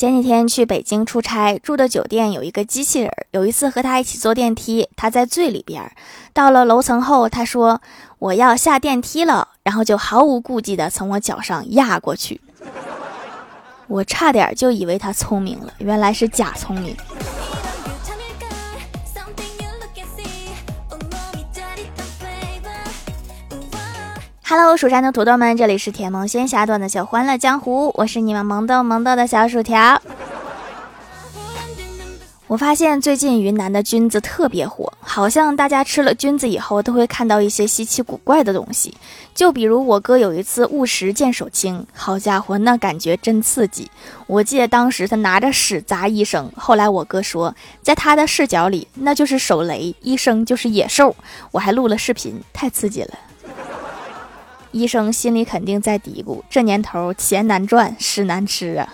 前几天去北京出差，住的酒店有一个机器人。有一次和他一起坐电梯，他在最里边。到了楼层后，他说：“我要下电梯了。”然后就毫无顾忌地从我脚上压过去。我差点就以为他聪明了，原来是假聪明。Hello，蜀山的土豆们，这里是甜萌仙侠段的小欢乐江湖，我是你们萌豆萌豆的小薯条。我发现最近云南的菌子特别火，好像大家吃了菌子以后都会看到一些稀奇古怪的东西。就比如我哥有一次误食见手青，好家伙，那感觉真刺激。我记得当时他拿着屎砸医生，后来我哥说，在他的视角里那就是手雷，医生就是野兽。我还录了视频，太刺激了。医生心里肯定在嘀咕：这年头钱难赚，屎难吃啊。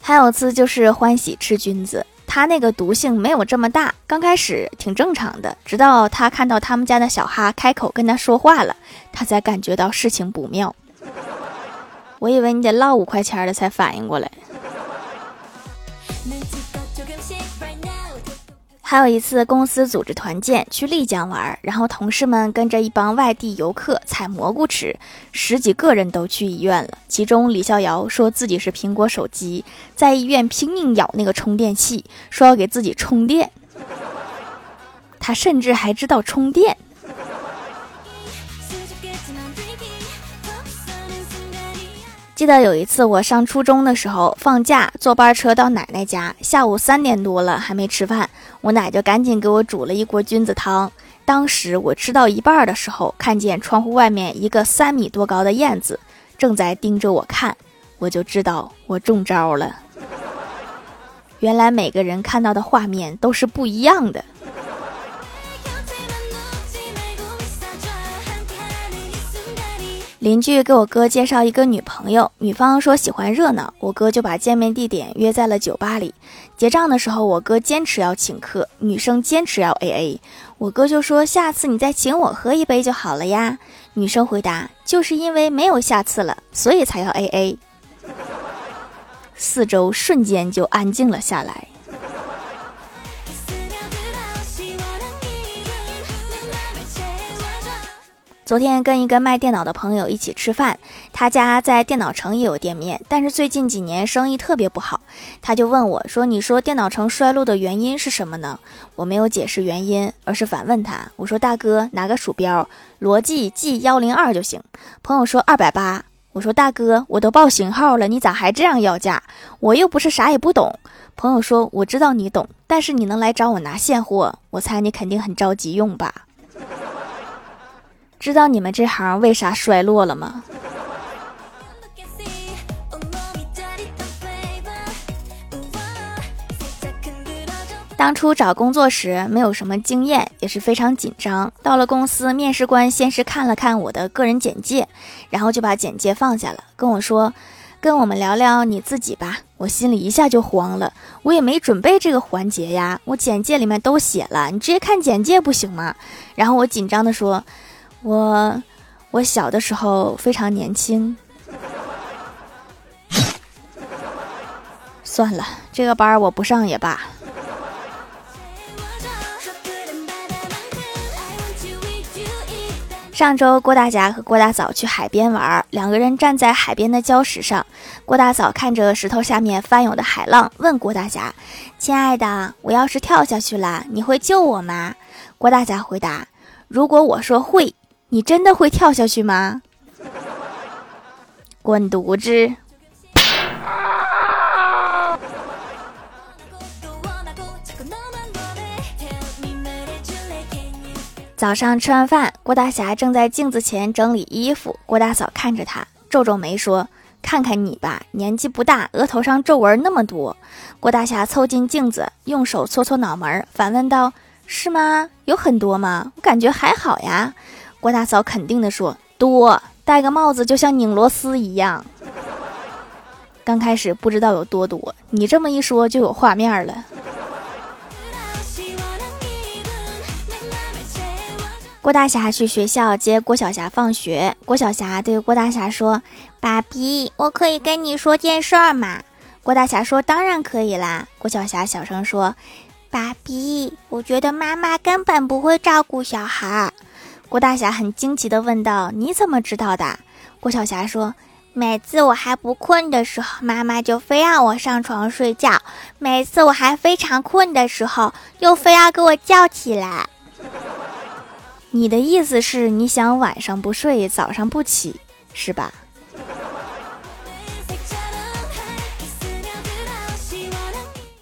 还有次就是欢喜吃菌子，他那个毒性没有这么大，刚开始挺正常的，直到他看到他们家的小哈开口跟他说话了，他才感觉到事情不妙。我以为你得落五块钱的才反应过来。还有一次，公司组织团建去丽江玩，然后同事们跟着一帮外地游客采蘑菇吃，十几个人都去医院了。其中李逍遥说自己是苹果手机，在医院拼命咬那个充电器，说要给自己充电。他甚至还知道充电。记得有一次我上初中的时候，放假坐班车到奶奶家，下午三点多了还没吃饭，我奶就赶紧给我煮了一锅菌子汤。当时我吃到一半的时候，看见窗户外面一个三米多高的燕子正在盯着我看，我就知道我中招了。原来每个人看到的画面都是不一样的。邻居给我哥介绍一个女朋友，女方说喜欢热闹，我哥就把见面地点约在了酒吧里。结账的时候，我哥坚持要请客，女生坚持要 A A，我哥就说下次你再请我喝一杯就好了呀。女生回答就是因为没有下次了，所以才要 A A。四周瞬间就安静了下来。昨天跟一个卖电脑的朋友一起吃饭，他家在电脑城也有店面，但是最近几年生意特别不好。他就问我说：“你说电脑城衰落的原因是什么呢？”我没有解释原因，而是反问他：“我说大哥，拿个鼠标，罗技 G 幺零二就行。”朋友说：“二百八。”我说：“大哥，我都报型号了，你咋还这样要价？我又不是啥也不懂。”朋友说：“我知道你懂，但是你能来找我拿现货，我猜你肯定很着急用吧。”知道你们这行为啥衰落了吗？当初找工作时没有什么经验，也是非常紧张。到了公司，面试官先是看了看我的个人简介，然后就把简介放下了，跟我说：“跟我们聊聊你自己吧。”我心里一下就慌了，我也没准备这个环节呀，我简介里面都写了，你直接看简介不行吗？然后我紧张的说。我，我小的时候非常年轻。算了，这个班我不上也罢。上周郭大侠和郭大嫂去海边玩，两个人站在海边的礁石上。郭大嫂看着石头下面翻涌的海浪，问郭大侠：“亲爱的，我要是跳下去了，你会救我吗？”郭大侠回答：“如果我说会。”你真的会跳下去吗？滚犊子！早上吃完饭，郭大侠正在镜子前整理衣服。郭大嫂看着他，皱皱眉说：“看看你吧，年纪不大，额头上皱纹那么多。”郭大侠凑近镜子，用手搓搓脑门，反问道：“是吗？有很多吗？我感觉还好呀。”郭大嫂肯定地说：“多，戴个帽子就像拧螺丝一样。”刚开始不知道有多多，你这么一说就有画面了。郭大侠去学校接郭晓霞放学，郭晓霞对郭大侠说：“爸比，我可以跟你说件事儿吗？”郭大侠说：“当然可以啦。”郭晓霞小声说：“爸比，我觉得妈妈根本不会照顾小孩。”郭大侠很惊奇地问道：“你怎么知道的？”郭晓霞说：“每次我还不困的时候，妈妈就非让我上床睡觉；每次我还非常困的时候，又非要给我叫起来。”你的意思是你想晚上不睡，早上不起，是吧？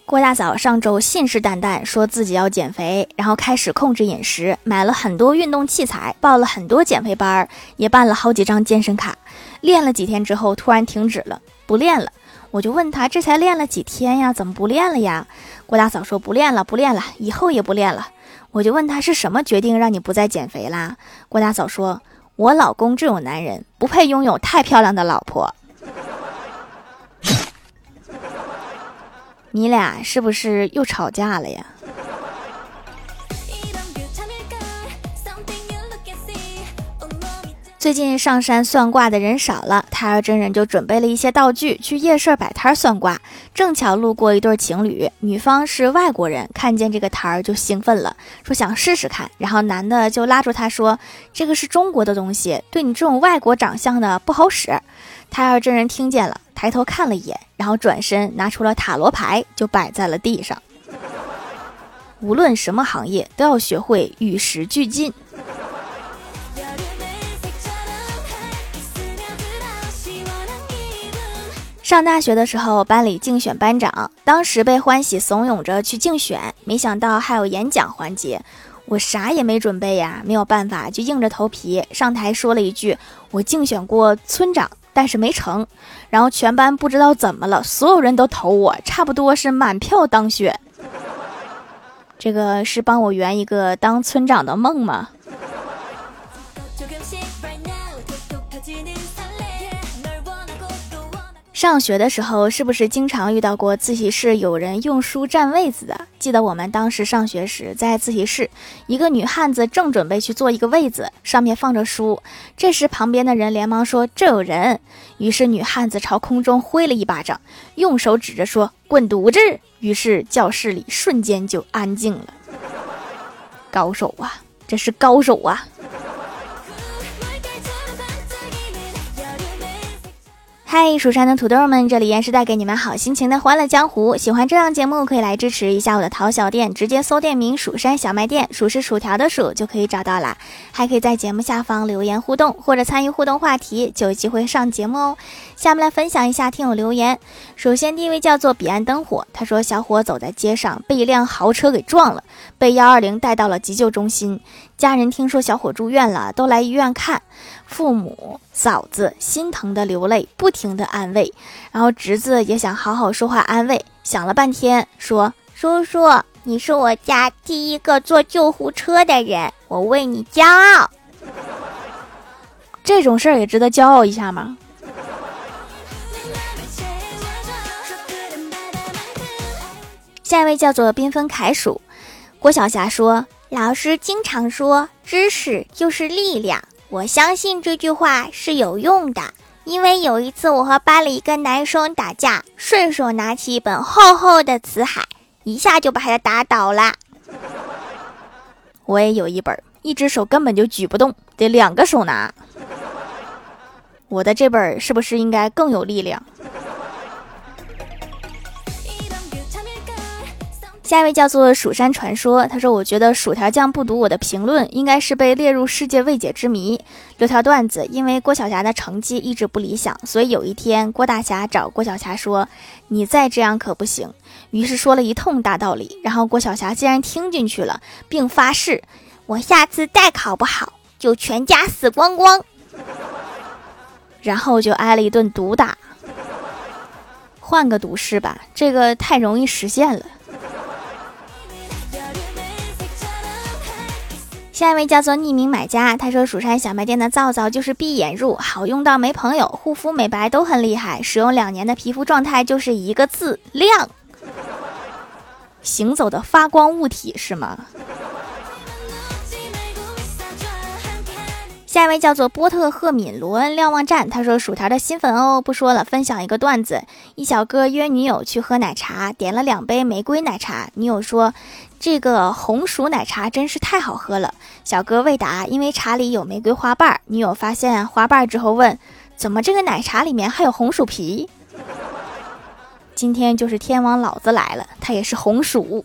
郭大嫂上周信誓旦旦说自己要减肥，然后开始控制饮食，买了很多运动器材，报了很多减肥班儿，也办了好几张健身卡。练了几天之后，突然停止了，不练了。我就问她，这才练了几天呀，怎么不练了呀？郭大嫂说不练了，不练了，以后也不练了。我就问她是什么决定让你不再减肥啦？郭大嫂说：“我老公这种男人不配拥有太漂亮的老婆。”你俩是不是又吵架了呀？最近上山算卦的人少了，太儿真人就准备了一些道具去夜市摆摊算卦。正巧路过一对情侣，女方是外国人，看见这个摊儿就兴奋了，说想试试看。然后男的就拉住她说：“这个是中国的东西，对你这种外国长相的不好使。”太儿真人听见了，抬头看了一眼，然后转身拿出了塔罗牌，就摆在了地上。无论什么行业，都要学会与时俱进。上大学的时候，班里竞选班长，当时被欢喜怂恿着去竞选，没想到还有演讲环节，我啥也没准备呀，没有办法，就硬着头皮上台说了一句：“我竞选过村长，但是没成。”然后全班不知道怎么了，所有人都投我，差不多是满票当选。这个是帮我圆一个当村长的梦吗？上学的时候，是不是经常遇到过自习室有人用书占位子的？记得我们当时上学时，在自习室，一个女汉子正准备去坐一个位子，上面放着书。这时，旁边的人连忙说：“这有人。”于是，女汉子朝空中挥了一巴掌，用手指着说：“滚犊子！”于是，教室里瞬间就安静了。高手啊，这是高手啊！嗨，蜀山的土豆们，这里依然是带给你们好心情的欢乐江湖。喜欢这档节目，可以来支持一下我的淘小店，直接搜店名“蜀山小卖店”，数是薯条的数就可以找到啦。还可以在节目下方留言互动，或者参与互动话题，就有机会上节目哦。下面来分享一下听友留言。首先第一位叫做彼岸灯火，他说小伙走在街上被一辆豪车给撞了，被幺二零带到了急救中心。家人听说小伙住院了，都来医院看。父母、嫂子心疼的流泪，不停的安慰。然后侄子也想好好说话安慰，想了半天说：“叔叔，你是我家第一个坐救护车的人，我为你骄傲。”这种事儿也值得骄傲一下吗？下一位叫做缤纷凯鼠，郭晓霞说。老师经常说，知识就是力量。我相信这句话是有用的，因为有一次我和班里一个男生打架，顺手拿起一本厚厚的《辞海》，一下就把他打倒了。我也有一本，一只手根本就举不动，得两个手拿。我的这本是不是应该更有力量？下一位叫做蜀山传说，他说：“我觉得薯条酱不读我的评论，应该是被列入世界未解之谜。”留条段子，因为郭晓霞的成绩一直不理想，所以有一天郭大侠找郭晓霞说：“你再这样可不行。”于是说了一通大道理，然后郭晓霞竟然听进去了，并发誓：“我下次再考不好，就全家死光光。”然后就挨了一顿毒打。换个毒誓吧，这个太容易实现了。下一位叫做匿名买家，他说：“蜀山小卖店的皂皂就是闭眼入，好用到没朋友，护肤美白都很厉害，使用两年的皮肤状态就是一个字亮，行走的发光物体是吗？”下一位叫做波特赫敏罗恩瞭望站，他说薯条的新粉哦，不说了，分享一个段子：一小哥约女友去喝奶茶，点了两杯玫瑰奶茶，女友说这个红薯奶茶真是太好喝了。小哥未答，因为茶里有玫瑰花瓣。女友发现花瓣之后问：怎么这个奶茶里面还有红薯皮？今天就是天王老子来了，他也是红薯。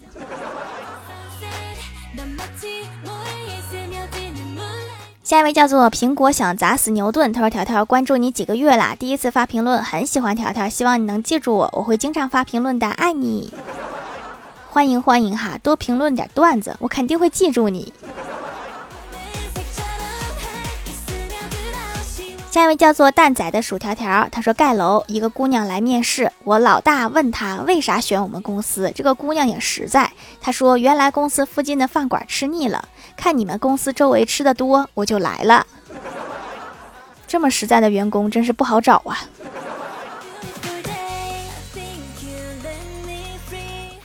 下一位叫做苹果想砸死牛顿，他说：“条条关注你几个月啦，第一次发评论，很喜欢条条，希望你能记住我，我会经常发评论的，爱你，欢迎欢迎哈，多评论点段子，我肯定会记住你。”下一位叫做蛋仔的薯条条，他说盖楼一个姑娘来面试，我老大问他为啥选我们公司，这个姑娘也实在，她说原来公司附近的饭馆吃腻了，看你们公司周围吃的多，我就来了。这么实在的员工真是不好找啊。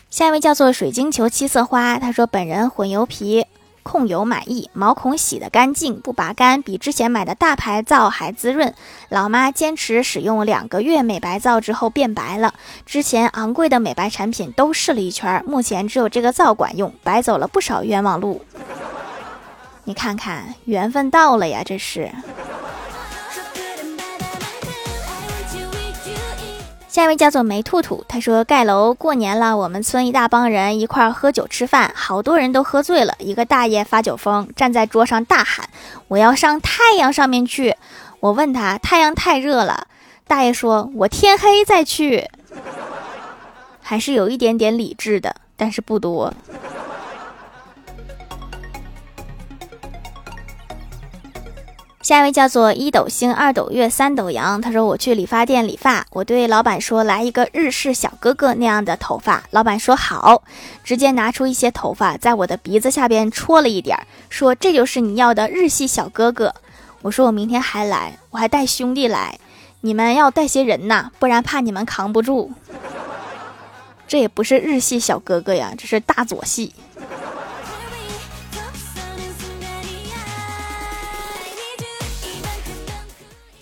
下一位叫做水晶球七色花，他说本人混油皮。控油满意，毛孔洗得干净，不拔干，比之前买的大牌皂还滋润。老妈坚持使用两个月美白皂之后变白了。之前昂贵的美白产品都试了一圈，目前只有这个皂管用，白走了不少冤枉路。你看看，缘分到了呀，这是。下一位叫做梅兔兔，他说盖楼过年了，我们村一大帮人一块儿喝酒吃饭，好多人都喝醉了。一个大爷发酒疯，站在桌上大喊：“我要上太阳上面去！”我问他：“太阳太热了。”大爷说：“我天黑再去。”还是有一点点理智的，但是不多。下一位叫做一斗星二斗月三斗阳，他说我去理发店理发，我对老板说来一个日式小哥哥那样的头发，老板说好，直接拿出一些头发在我的鼻子下边戳了一点，说这就是你要的日系小哥哥。我说我明天还来，我还带兄弟来，你们要带些人呐，不然怕你们扛不住。这也不是日系小哥哥呀，这是大左系。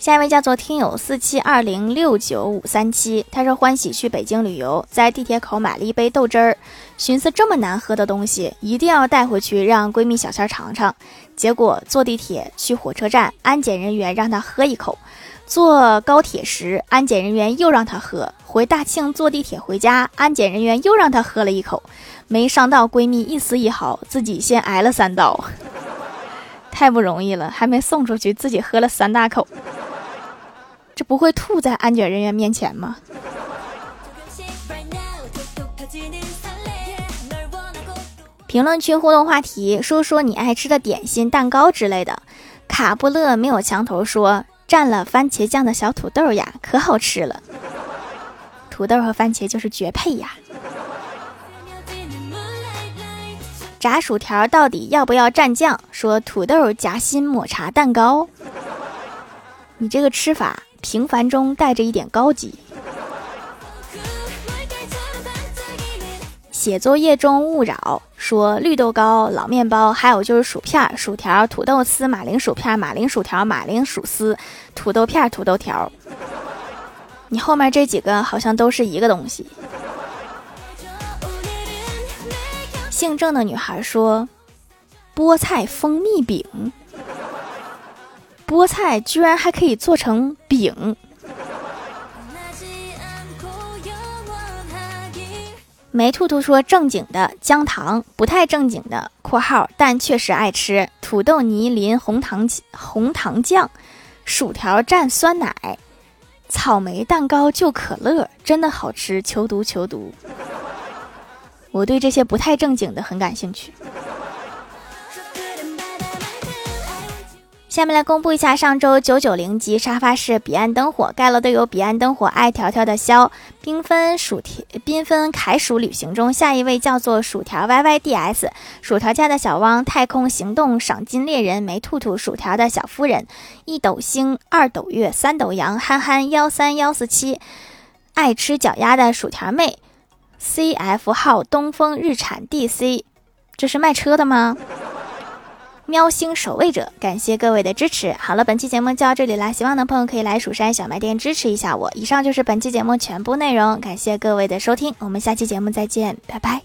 下一位叫做听友四七二零六九五三七，他说欢喜去北京旅游，在地铁口买了一杯豆汁儿，寻思这么难喝的东西一定要带回去让闺蜜小仙尝尝。结果坐地铁去火车站，安检人员让他喝一口；坐高铁时，安检人员又让他喝；回大庆坐地铁回家，安检人员又让他喝了一口，没伤到闺蜜一丝一毫，自己先挨了三刀，太不容易了，还没送出去，自己喝了三大口。这不会吐在安检人员面前吗？评论区互动话题：说说你爱吃的点心、蛋糕之类的。卡布勒没有墙头说蘸了番茄酱的小土豆呀，可好吃了。土豆和番茄就是绝配呀。炸薯条到底要不要蘸酱？说土豆夹心抹茶蛋糕。你这个吃法。平凡中带着一点高级。写作业中勿扰，说绿豆糕、老面包，还有就是薯片、薯条、土豆丝、马铃薯片、马铃薯条、马铃薯丝、土豆片、土豆条。你后面这几个好像都是一个东西。姓郑的女孩说：“菠菜蜂蜜饼。”菠菜居然还可以做成饼。梅兔兔说：“正经的姜糖，不太正经的（括号但确实爱吃）土豆泥淋红糖红糖酱，薯条蘸酸奶，草莓蛋糕就可乐，真的好吃。求读求读。我对这些不太正经的很感兴趣。”下面来公布一下上周九九零级沙发是彼岸灯火盖楼的有彼岸灯火爱条条的肖缤纷薯条缤纷凯薯旅行中下一位叫做薯条 Y Y D S 薯条家的小汪太空行动赏金猎人梅兔兔薯条的小夫人一斗星二斗月三斗羊憨憨幺三幺四七爱吃脚丫的薯条妹 C F 号东风日产 D C 这是卖车的吗？喵星守卫者，感谢各位的支持。好了，本期节目就到这里啦，希望的朋友可以来蜀山小卖店支持一下我。以上就是本期节目全部内容，感谢各位的收听，我们下期节目再见，拜拜。